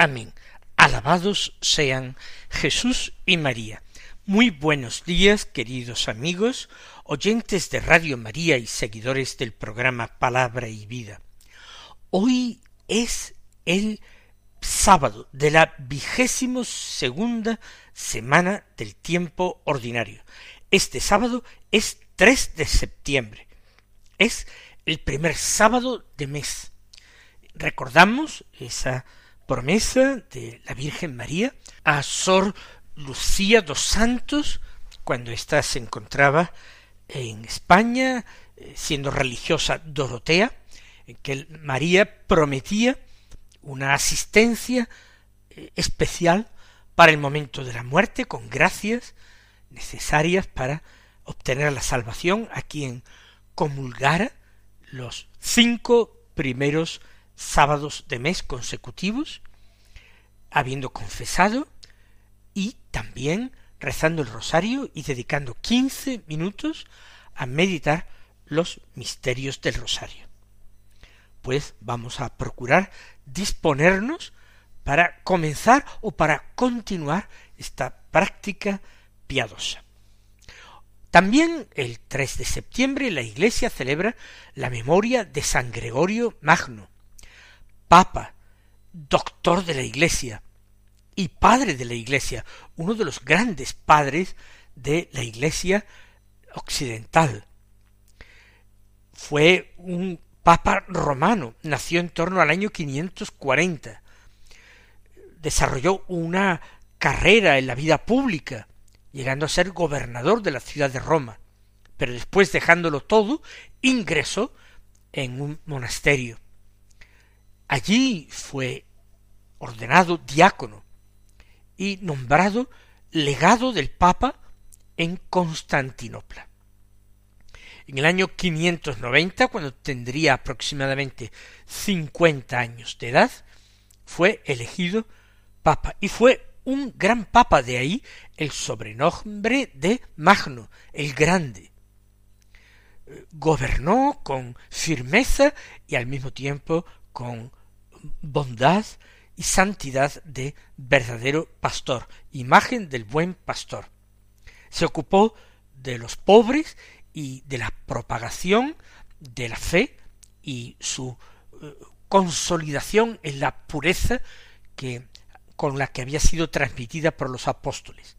Amén. Alabados sean Jesús y María. Muy buenos días, queridos amigos, oyentes de Radio María y seguidores del programa Palabra y Vida. Hoy es el sábado de la vigésimo segunda semana del tiempo ordinario. Este sábado es 3 de septiembre. Es el primer sábado de mes. Recordamos esa promesa de la Virgen María a Sor Lucía dos Santos cuando ésta se encontraba en España eh, siendo religiosa Dorotea, en que María prometía una asistencia eh, especial para el momento de la muerte con gracias necesarias para obtener la salvación a quien comulgara los cinco primeros sábados de mes consecutivos, habiendo confesado y también rezando el rosario y dedicando quince minutos a meditar los misterios del rosario. Pues vamos a procurar disponernos para comenzar o para continuar esta práctica piadosa. También el 3 de septiembre la Iglesia celebra la memoria de San Gregorio Magno, Papa, doctor de la Iglesia y padre de la Iglesia, uno de los grandes padres de la Iglesia occidental. Fue un papa romano, nació en torno al año 540. Desarrolló una carrera en la vida pública, llegando a ser gobernador de la ciudad de Roma, pero después dejándolo todo, ingresó en un monasterio. Allí fue ordenado diácono y nombrado legado del Papa en Constantinopla. En el año 590, cuando tendría aproximadamente cincuenta años de edad, fue elegido Papa y fue un gran papa, de ahí el sobrenombre de Magno, el Grande. Gobernó con firmeza y al mismo tiempo con bondad y santidad de verdadero pastor, imagen del buen pastor. Se ocupó de los pobres y de la propagación de la fe y su eh, consolidación en la pureza que con la que había sido transmitida por los apóstoles.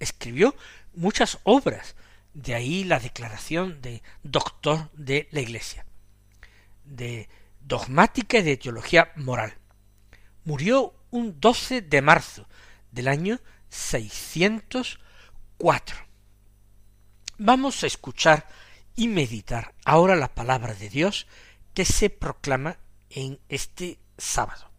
Escribió muchas obras, de ahí la declaración de doctor de la Iglesia, de dogmática y de teología moral. Murió un 12 de marzo del año 604. Vamos a escuchar y meditar ahora la palabra de Dios que se proclama en este sábado.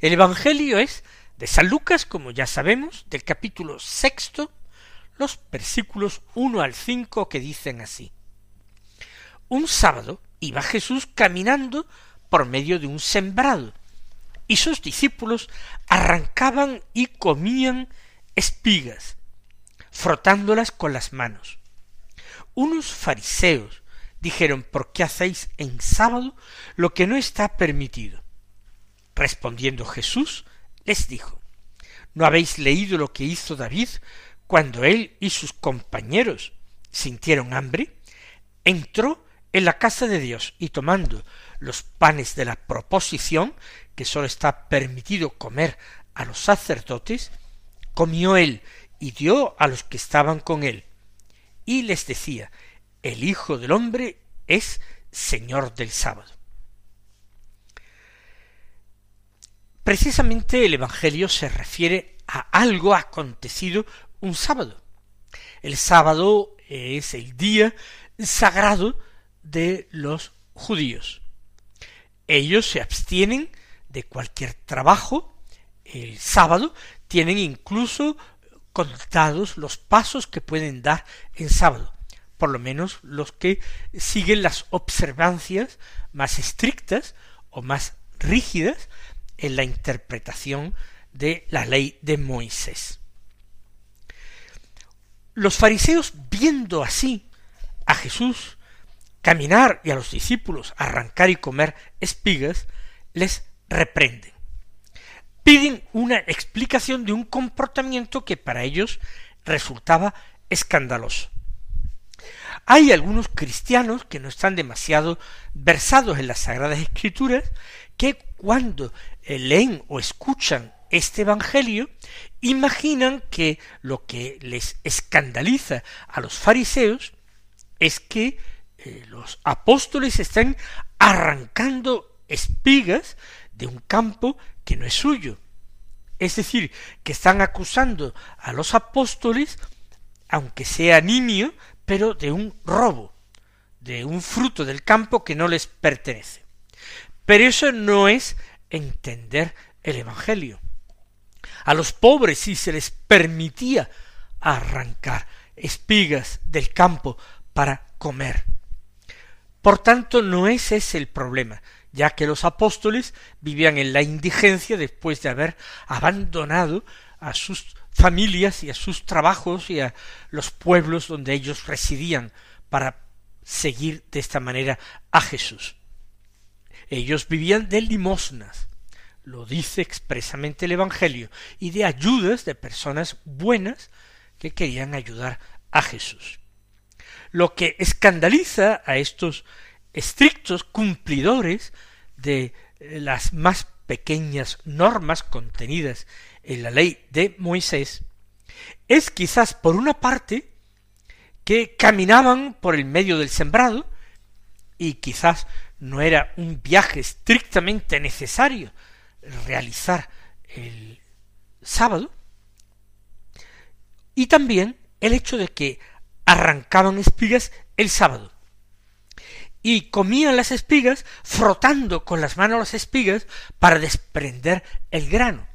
El Evangelio es de San Lucas, como ya sabemos, del capítulo sexto, los versículos uno al cinco que dicen así. Un sábado iba Jesús caminando por medio de un sembrado, y sus discípulos arrancaban y comían espigas, frotándolas con las manos. Unos fariseos dijeron ¿Por qué hacéis en sábado lo que no está permitido? Respondiendo Jesús, les dijo, ¿No habéis leído lo que hizo David cuando él y sus compañeros sintieron hambre? Entró en la casa de Dios y tomando los panes de la proposición, que sólo está permitido comer a los sacerdotes, comió él y dio a los que estaban con él, y les decía, el Hijo del hombre es Señor del sábado. Precisamente el Evangelio se refiere a algo acontecido un sábado. El sábado es el día sagrado de los judíos. Ellos se abstienen de cualquier trabajo, el sábado, tienen incluso contados los pasos que pueden dar en sábado, por lo menos los que siguen las observancias más estrictas o más rígidas en la interpretación de la ley de Moisés. Los fariseos, viendo así a Jesús caminar y a los discípulos arrancar y comer espigas, les reprenden. Piden una explicación de un comportamiento que para ellos resultaba escandaloso. Hay algunos cristianos que no están demasiado versados en las Sagradas Escrituras que cuando leen o escuchan este Evangelio, imaginan que lo que les escandaliza a los fariseos es que eh, los apóstoles están arrancando espigas de un campo que no es suyo. Es decir, que están acusando a los apóstoles, aunque sea nimio, pero de un robo, de un fruto del campo que no les pertenece. Pero eso no es entender el Evangelio. A los pobres sí se les permitía arrancar espigas del campo para comer. Por tanto, no ese es el problema, ya que los apóstoles vivían en la indigencia después de haber abandonado a sus familias y a sus trabajos y a los pueblos donde ellos residían para seguir de esta manera a Jesús. Ellos vivían de limosnas, lo dice expresamente el Evangelio, y de ayudas de personas buenas que querían ayudar a Jesús. Lo que escandaliza a estos estrictos cumplidores de las más pequeñas normas contenidas en la ley de Moisés es quizás por una parte que caminaban por el medio del sembrado y quizás no era un viaje estrictamente necesario realizar el sábado, y también el hecho de que arrancaban espigas el sábado y comían las espigas frotando con las manos las espigas para desprender el grano,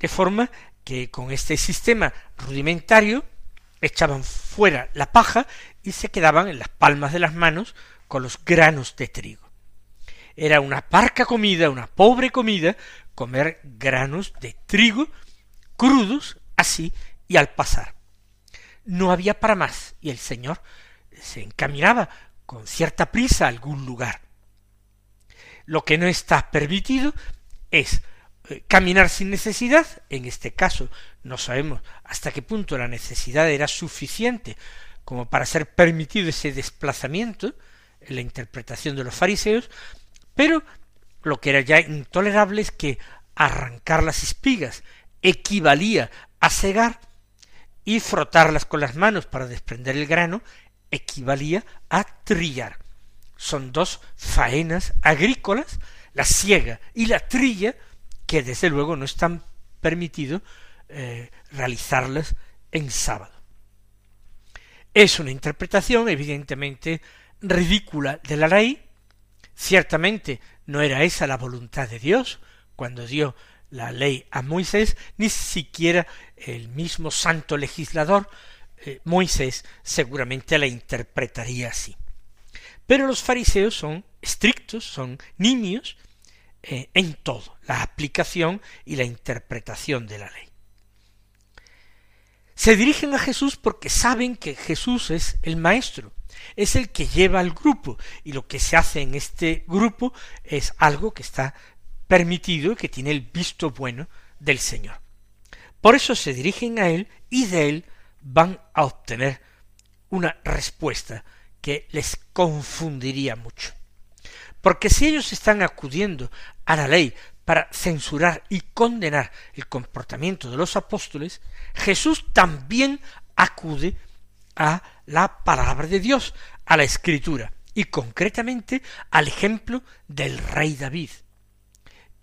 de forma que con este sistema rudimentario echaban fuera la paja y se quedaban en las palmas de las manos con los granos de trigo. Era una parca comida, una pobre comida, comer granos de trigo crudos así y al pasar. No había para más, y el Señor se encaminaba con cierta prisa a algún lugar. Lo que no está permitido es eh, caminar sin necesidad, en este caso no sabemos hasta qué punto la necesidad era suficiente como para ser permitido ese desplazamiento en la interpretación de los fariseos, pero lo que era ya intolerable es que arrancar las espigas equivalía a cegar y frotarlas con las manos para desprender el grano equivalía a trillar. Son dos faenas agrícolas, la siega y la trilla, que desde luego no están permitido eh, realizarlas en sábado. Es una interpretación evidentemente ridícula de la ley, Ciertamente no era esa la voluntad de Dios cuando dio la ley a Moisés, ni siquiera el mismo santo legislador eh, Moisés seguramente la interpretaría así. Pero los fariseos son estrictos, son niños eh, en todo, la aplicación y la interpretación de la ley. Se dirigen a Jesús porque saben que Jesús es el Maestro, es el que lleva al grupo y lo que se hace en este grupo es algo que está permitido que tiene el visto bueno del Señor. Por eso se dirigen a Él y de Él van a obtener una respuesta que les confundiría mucho. Porque si ellos están acudiendo a la ley para censurar y condenar el comportamiento de los apóstoles, Jesús también acude a la palabra de Dios, a la escritura, y concretamente al ejemplo del rey David,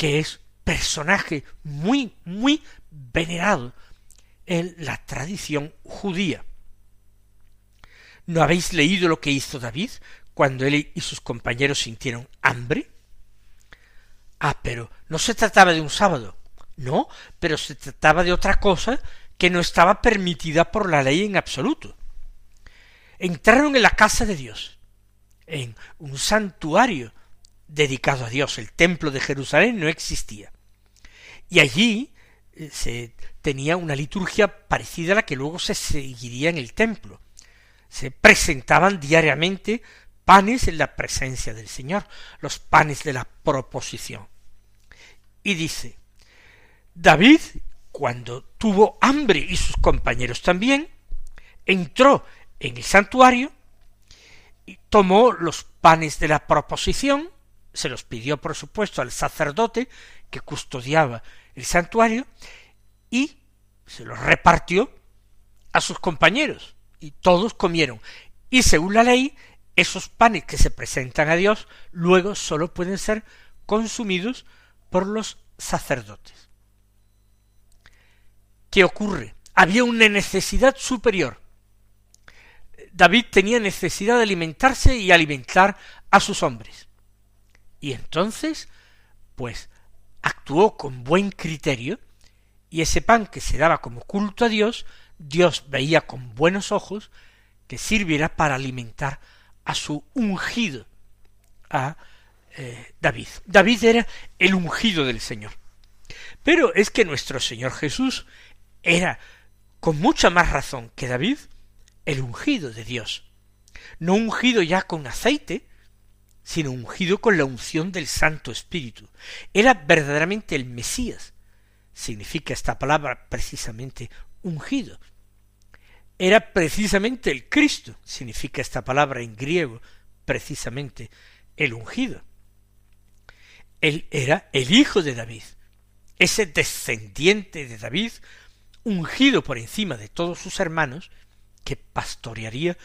que es personaje muy, muy venerado en la tradición judía. ¿No habéis leído lo que hizo David cuando él y sus compañeros sintieron hambre? Ah, pero no se trataba de un sábado. No, pero se trataba de otra cosa que no estaba permitida por la ley en absoluto. Entraron en la casa de Dios, en un santuario dedicado a Dios. El templo de Jerusalén no existía. Y allí eh, se tenía una liturgia parecida a la que luego se seguiría en el templo. Se presentaban diariamente panes en la presencia del Señor, los panes de la proposición. Y dice, David, cuando tuvo hambre y sus compañeros también, entró en el santuario y tomó los panes de la proposición, se los pidió por supuesto al sacerdote que custodiaba el santuario y se los repartió a sus compañeros y todos comieron. Y según la ley, esos panes que se presentan a Dios luego sólo pueden ser consumidos por los sacerdotes. ¿Qué ocurre? Había una necesidad superior. David tenía necesidad de alimentarse y alimentar a sus hombres. Y entonces, pues, actuó con buen criterio, y ese pan que se daba como culto a Dios, Dios veía con buenos ojos que sirviera para alimentar a su ungido, a eh, David. David era el ungido del Señor. Pero es que nuestro Señor Jesús era, con mucha más razón que David, el ungido de Dios. No ungido ya con aceite, sino ungido con la unción del Santo Espíritu. Era verdaderamente el Mesías. Significa esta palabra precisamente ungido. Era precisamente el Cristo. Significa esta palabra en griego precisamente el ungido. Él era el hijo de David, ese descendiente de David, ungido por encima de todos sus hermanos, que pastorearía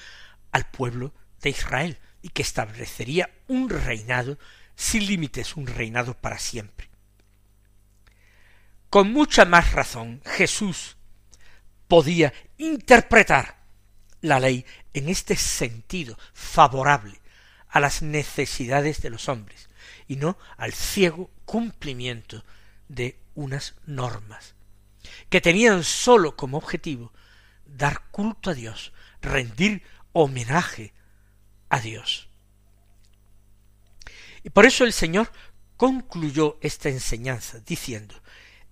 al pueblo de Israel y que establecería un reinado sin límites, un reinado para siempre. Con mucha más razón Jesús podía interpretar la ley en este sentido favorable a las necesidades de los hombres y no al ciego cumplimiento de unas normas que tenían sólo como objetivo dar culto a Dios, rendir homenaje a Dios. Y por eso el Señor concluyó esta enseñanza diciendo,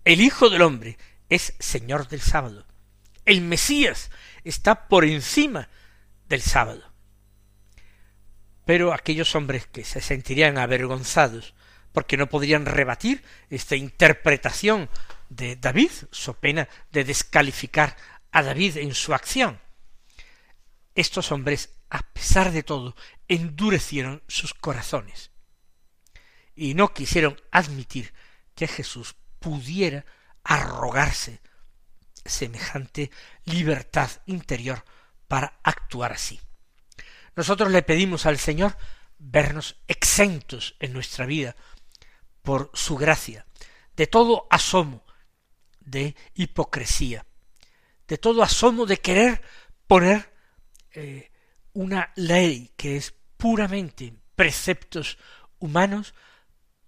el Hijo del Hombre es Señor del sábado. El Mesías está por encima del sábado. Pero aquellos hombres que se sentirían avergonzados porque no podrían rebatir esta interpretación de David, so pena de descalificar a David en su acción. Estos hombres, a pesar de todo, endurecieron sus corazones y no quisieron admitir que Jesús pudiera arrogarse semejante libertad interior para actuar así. Nosotros le pedimos al Señor vernos exentos en nuestra vida por su gracia, de todo asomo de hipocresía, de todo asomo de querer poner eh, una ley que es puramente preceptos humanos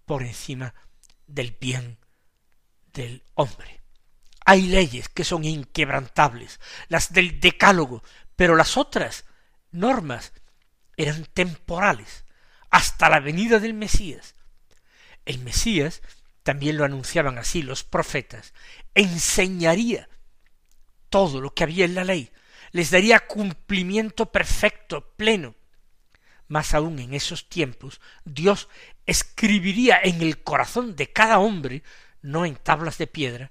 por encima del bien del hombre. Hay leyes que son inquebrantables, las del decálogo, pero las otras normas eran temporales, hasta la venida del Mesías. El Mesías, también lo anunciaban así los profetas, enseñaría todo lo que había en la ley, les daría cumplimiento perfecto, pleno. Más aún en esos tiempos, Dios escribiría en el corazón de cada hombre, no en tablas de piedra,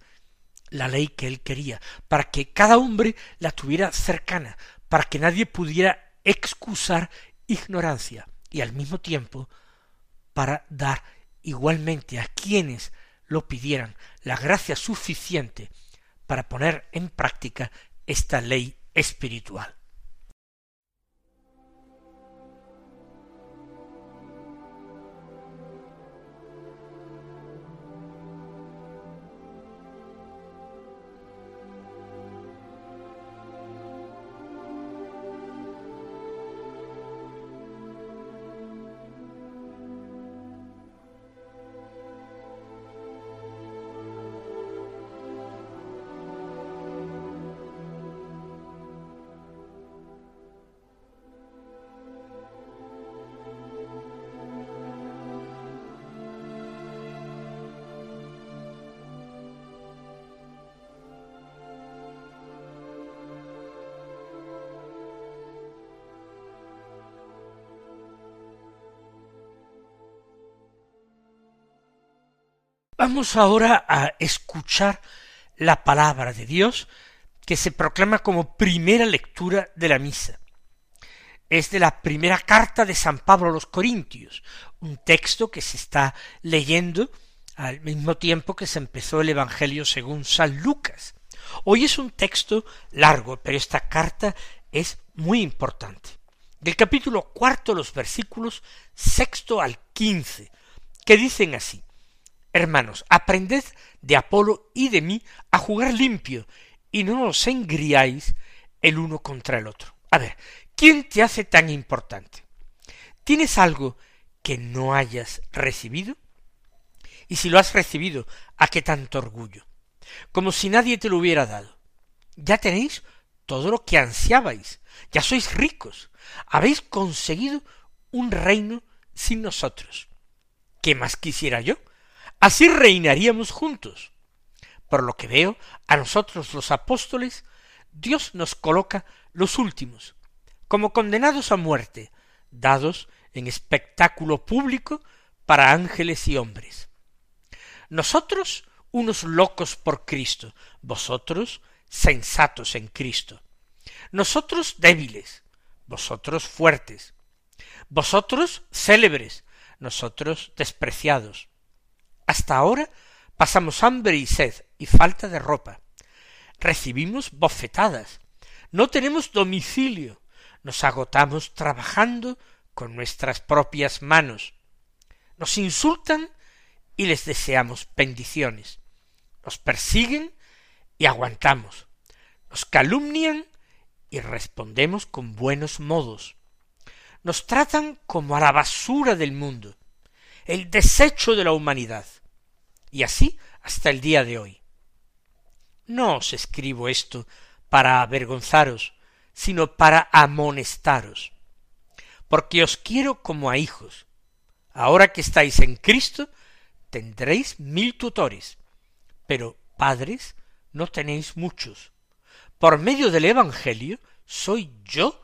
la ley que él quería, para que cada hombre la tuviera cercana, para que nadie pudiera excusar ignorancia, y al mismo tiempo para dar igualmente a quienes lo pidieran la gracia suficiente para poner en práctica esta ley espiritual. Vamos ahora a escuchar la palabra de Dios que se proclama como primera lectura de la misa. Es de la primera carta de San Pablo a los Corintios, un texto que se está leyendo al mismo tiempo que se empezó el Evangelio según San Lucas. Hoy es un texto largo, pero esta carta es muy importante. Del capítulo cuarto, los versículos sexto al quince, que dicen así Hermanos, aprended de Apolo y de mí a jugar limpio y no os engriáis el uno contra el otro. A ver, ¿quién te hace tan importante? ¿Tienes algo que no hayas recibido? Y si lo has recibido, ¿a qué tanto orgullo? Como si nadie te lo hubiera dado. Ya tenéis todo lo que ansiabais, ya sois ricos, habéis conseguido un reino sin nosotros. ¿Qué más quisiera yo? Así reinaríamos juntos. Por lo que veo, a nosotros los apóstoles, Dios nos coloca los últimos, como condenados a muerte, dados en espectáculo público para ángeles y hombres. Nosotros unos locos por Cristo, vosotros sensatos en Cristo. Nosotros débiles, vosotros fuertes. Vosotros célebres, nosotros despreciados. Hasta ahora pasamos hambre y sed y falta de ropa. Recibimos bofetadas. No tenemos domicilio. Nos agotamos trabajando con nuestras propias manos. Nos insultan y les deseamos bendiciones. Nos persiguen y aguantamos. Nos calumnian y respondemos con buenos modos. Nos tratan como a la basura del mundo, el desecho de la humanidad. Y así hasta el día de hoy. No os escribo esto para avergonzaros, sino para amonestaros, porque os quiero como a hijos. Ahora que estáis en Cristo, tendréis mil tutores, pero padres no tenéis muchos. Por medio del Evangelio soy yo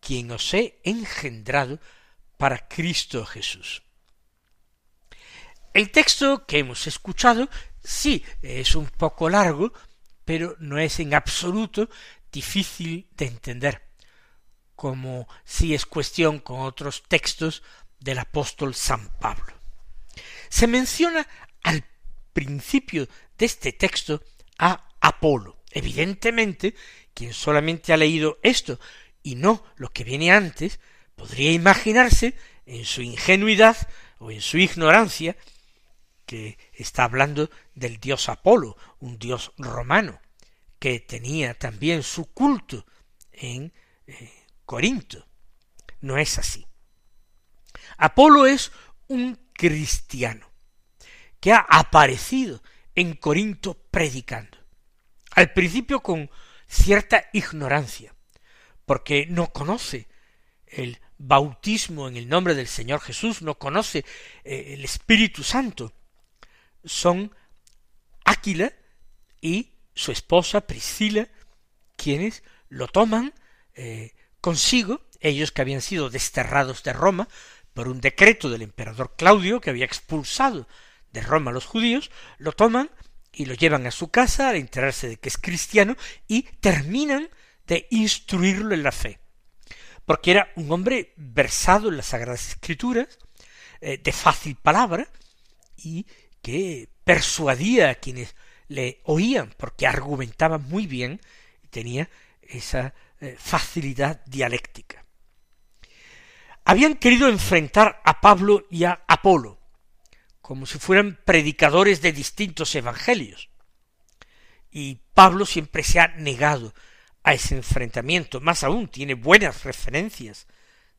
quien os he engendrado para Cristo Jesús. El texto que hemos escuchado sí es un poco largo, pero no es en absoluto difícil de entender, como si es cuestión con otros textos del apóstol San Pablo. Se menciona al principio de este texto a Apolo. Evidentemente, quien solamente ha leído esto y no lo que viene antes, podría imaginarse, en su ingenuidad o en su ignorancia, que está hablando del dios Apolo, un dios romano, que tenía también su culto en eh, Corinto. No es así. Apolo es un cristiano que ha aparecido en Corinto predicando. Al principio con cierta ignorancia, porque no conoce el bautismo en el nombre del Señor Jesús, no conoce eh, el Espíritu Santo. Son Áquila y su esposa Priscila quienes lo toman eh, consigo, ellos que habían sido desterrados de Roma por un decreto del emperador Claudio que había expulsado de Roma a los judíos, lo toman y lo llevan a su casa al enterarse de que es cristiano y terminan de instruirlo en la fe. Porque era un hombre versado en las Sagradas Escrituras, eh, de fácil palabra, y que persuadía a quienes le oían, porque argumentaba muy bien y tenía esa eh, facilidad dialéctica. Habían querido enfrentar a Pablo y a Apolo, como si fueran predicadores de distintos evangelios. Y Pablo siempre se ha negado a ese enfrentamiento, más aún tiene buenas referencias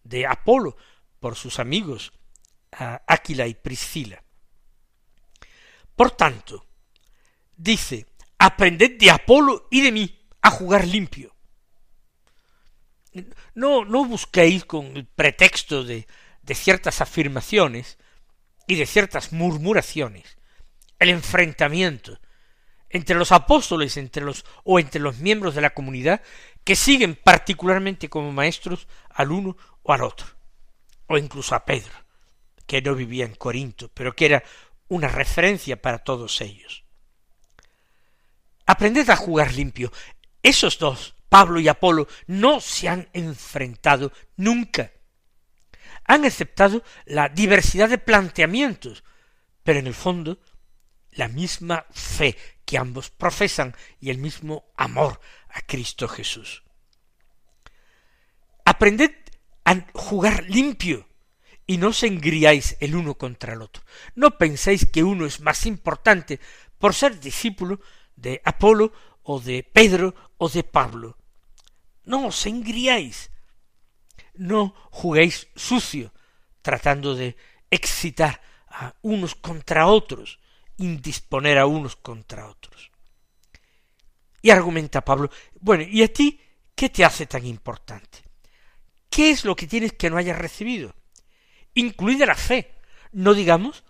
de Apolo por sus amigos Áquila y Priscila. Por tanto, dice, aprended de Apolo y de mí a jugar limpio. No, no busquéis con el pretexto de, de ciertas afirmaciones y de ciertas murmuraciones, el enfrentamiento entre los apóstoles entre los, o entre los miembros de la comunidad que siguen particularmente como maestros al uno o al otro, o incluso a Pedro, que no vivía en Corinto, pero que era una referencia para todos ellos. Aprended a jugar limpio. Esos dos, Pablo y Apolo, no se han enfrentado nunca. Han aceptado la diversidad de planteamientos, pero en el fondo la misma fe que ambos profesan y el mismo amor a Cristo Jesús. Aprended a jugar limpio y no os engriáis el uno contra el otro. No penséis que uno es más importante por ser discípulo de Apolo o de Pedro o de Pablo. No os engriáis. No juguéis sucio tratando de excitar a unos contra otros, indisponer a unos contra otros. Y argumenta Pablo, bueno, ¿y a ti qué te hace tan importante? ¿Qué es lo que tienes que no hayas recibido? Incluida la fe, no digamos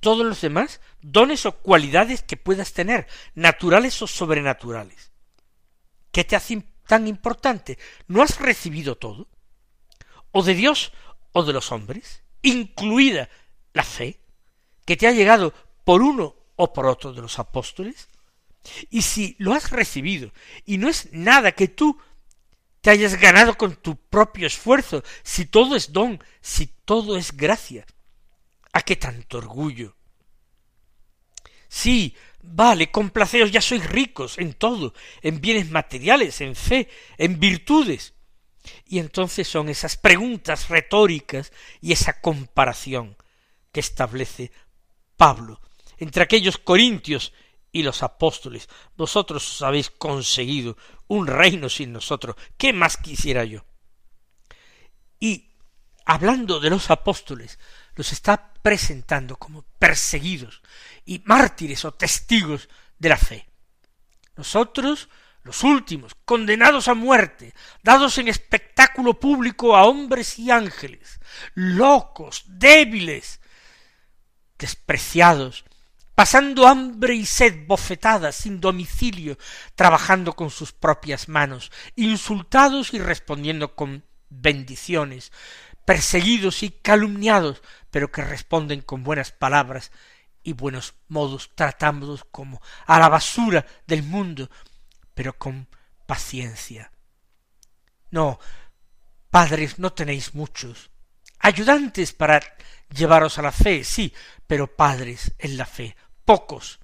todos los demás dones o cualidades que puedas tener, naturales o sobrenaturales. ¿Qué te hace tan importante? ¿No has recibido todo? ¿O de Dios o de los hombres? Incluida la fe, que te ha llegado por uno o por otro de los apóstoles? Y si lo has recibido y no es nada que tú te hayas ganado con tu propio esfuerzo, si todo es don, si todo es gracia, ¿a qué tanto orgullo? Sí, vale, complaceos, ya sois ricos en todo, en bienes materiales, en fe, en virtudes. Y entonces son esas preguntas retóricas y esa comparación que establece Pablo entre aquellos corintios y los apóstoles. Vosotros os habéis conseguido un reino sin nosotros. ¿Qué más quisiera yo? Y hablando de los apóstoles, los está presentando como perseguidos y mártires o testigos de la fe. Nosotros, los últimos, condenados a muerte, dados en espectáculo público a hombres y ángeles, locos, débiles, despreciados, pasando hambre y sed bofetadas sin domicilio, trabajando con sus propias manos, insultados y respondiendo con bendiciones, perseguidos y calumniados, pero que responden con buenas palabras y buenos modos, tratándolos como a la basura del mundo, pero con paciencia. No, padres, no tenéis muchos. Ayudantes para llevaros a la fe, sí, pero padres en la fe, pocos,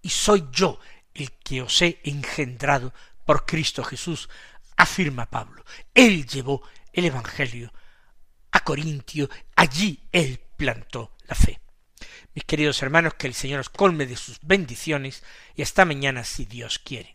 y soy yo el que os he engendrado por Cristo Jesús, afirma Pablo. Él llevó el Evangelio a Corintio, allí él plantó la fe. Mis queridos hermanos, que el Señor os colme de sus bendiciones y hasta mañana si Dios quiere.